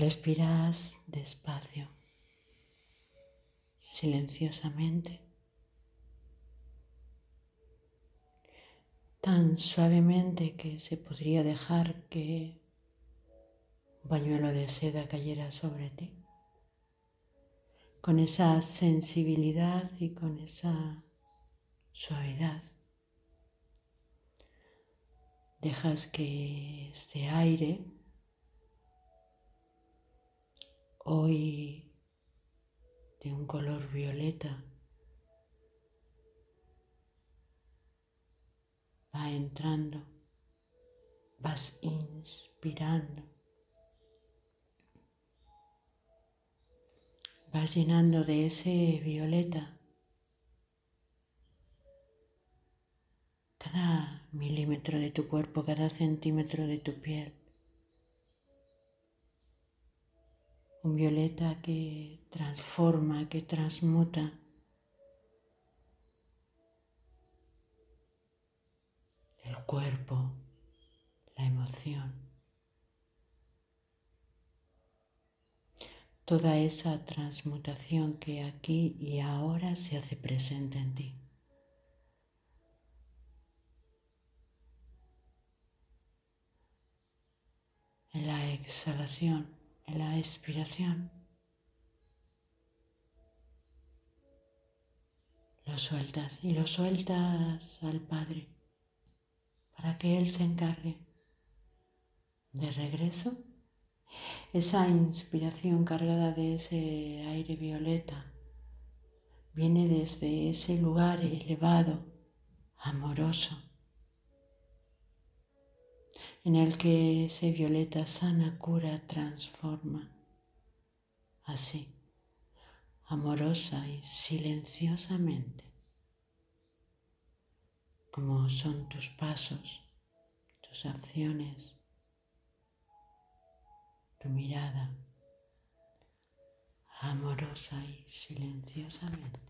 Respiras despacio, silenciosamente, tan suavemente que se podría dejar que un pañuelo de seda cayera sobre ti, con esa sensibilidad y con esa suavidad. Dejas que este aire hoy de un color violeta va entrando, vas inspirando, vas llenando de ese violeta cada milímetro de tu cuerpo, cada centímetro de tu piel. Un violeta que transforma, que transmuta. El cuerpo, la emoción. Toda esa transmutación que aquí y ahora se hace presente en ti. en la exhalación, la expiración. Lo sueltas y lo sueltas al Padre para que Él se encargue. De regreso, esa inspiración cargada de ese aire violeta viene desde ese lugar elevado, amoroso en el que ese violeta sana, cura, transforma. Así, amorosa y silenciosamente, como son tus pasos, tus acciones, tu mirada, amorosa y silenciosamente.